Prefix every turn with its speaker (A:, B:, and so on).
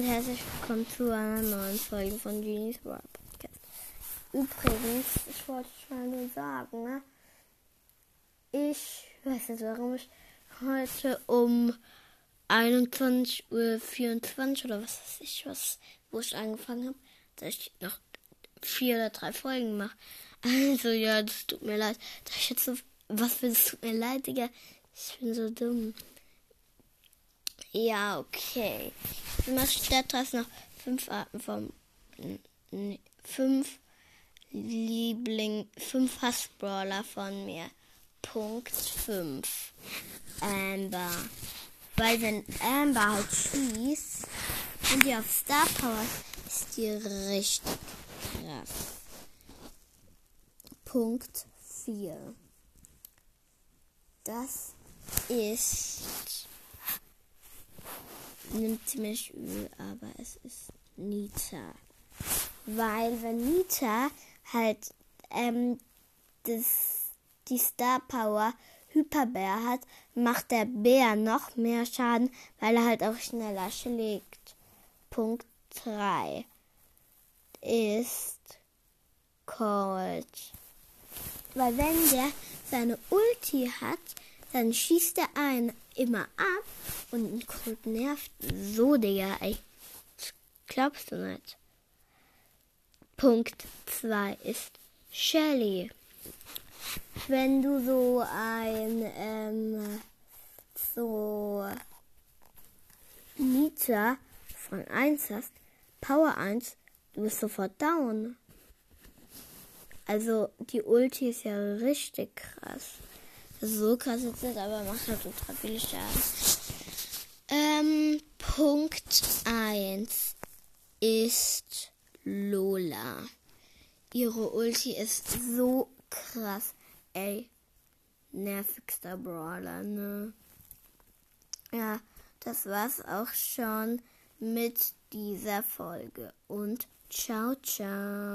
A: und herzlich willkommen zu einer neuen Folge von Genies World Podcast. Übrigens, ich wollte schon nur sagen, ne? ich weiß nicht, warum ich heute um 21.24 Uhr oder was weiß ich, was, wo ich angefangen habe, dass ich noch vier oder drei Folgen mache. Also ja, das tut mir leid. Dass ich jetzt so, was für das tut mir leid, Digga. Ich bin so dumm. Ja, okay. Machst statt noch fünf Arten vom. Fünf Liebling. Fünf Hassbrawler von mir. Punkt 5. Amber. Weil wenn Amber halt schießt und die auf Star Power ist die richtig krass. Punkt 4. Das ist nimmt ziemlich übel, aber es ist Nita. Weil wenn Nita halt ähm, das, die Star Power Hyperbär hat, macht der Bär noch mehr Schaden, weil er halt auch schneller schlägt. Punkt 3 ist Cold. Weil wenn der seine Ulti hat, dann schießt er einen immer ab und ein Cold nervt so, Digga, ey. Glaubst du nicht. Punkt 2 ist Shelly. Wenn du so ein, ähm, so Nita von 1 hast, Power 1, du bist sofort down. Also die Ulti ist ja richtig krass so krass jetzt nicht, aber macht halt ultra viel Schaden. Ähm, Punkt 1 ist Lola. Ihre Ulti ist so krass. Ey, nervigster Brawler, ne? Ja, das war's auch schon mit dieser Folge. Und ciao, ciao.